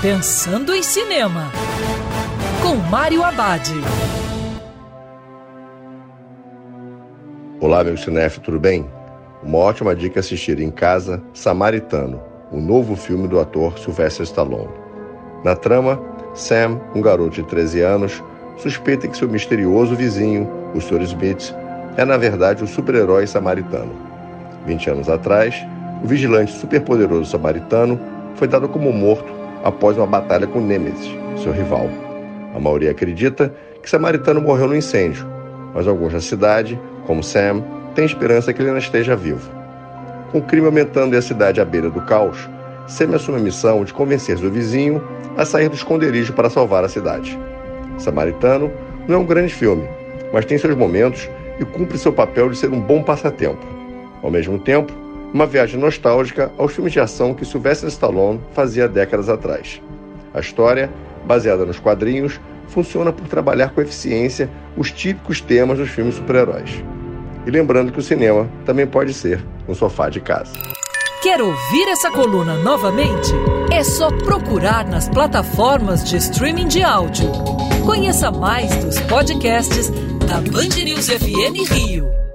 Pensando em Cinema, com Mário Abad. Olá, meu cinef, tudo bem? Uma ótima dica assistir em casa Samaritano, o novo filme do ator Sylvester Stallone. Na trama, Sam, um garoto de 13 anos, suspeita que seu misterioso vizinho, o Sr. Smith, é na verdade o super-herói samaritano. 20 anos atrás, o vigilante superpoderoso samaritano foi dado como morto após uma batalha com Nemesis, seu rival. A maioria acredita que Samaritano morreu no incêndio, mas alguns da cidade, como Sam, têm esperança que ele ainda esteja vivo. Com o crime aumentando e a cidade à beira do caos, Sam assume a missão de convencer seu vizinho a sair do esconderijo para salvar a cidade. Samaritano não é um grande filme, mas tem seus momentos e cumpre seu papel de ser um bom passatempo. Ao mesmo tempo, uma viagem nostálgica aos filmes de ação que Sylvester Stallone fazia décadas atrás. A história, baseada nos quadrinhos, funciona por trabalhar com eficiência os típicos temas dos filmes super-heróis. E lembrando que o cinema também pode ser um sofá de casa. Quer ouvir essa coluna novamente? É só procurar nas plataformas de streaming de áudio. Conheça mais dos podcasts da Band News FM Rio.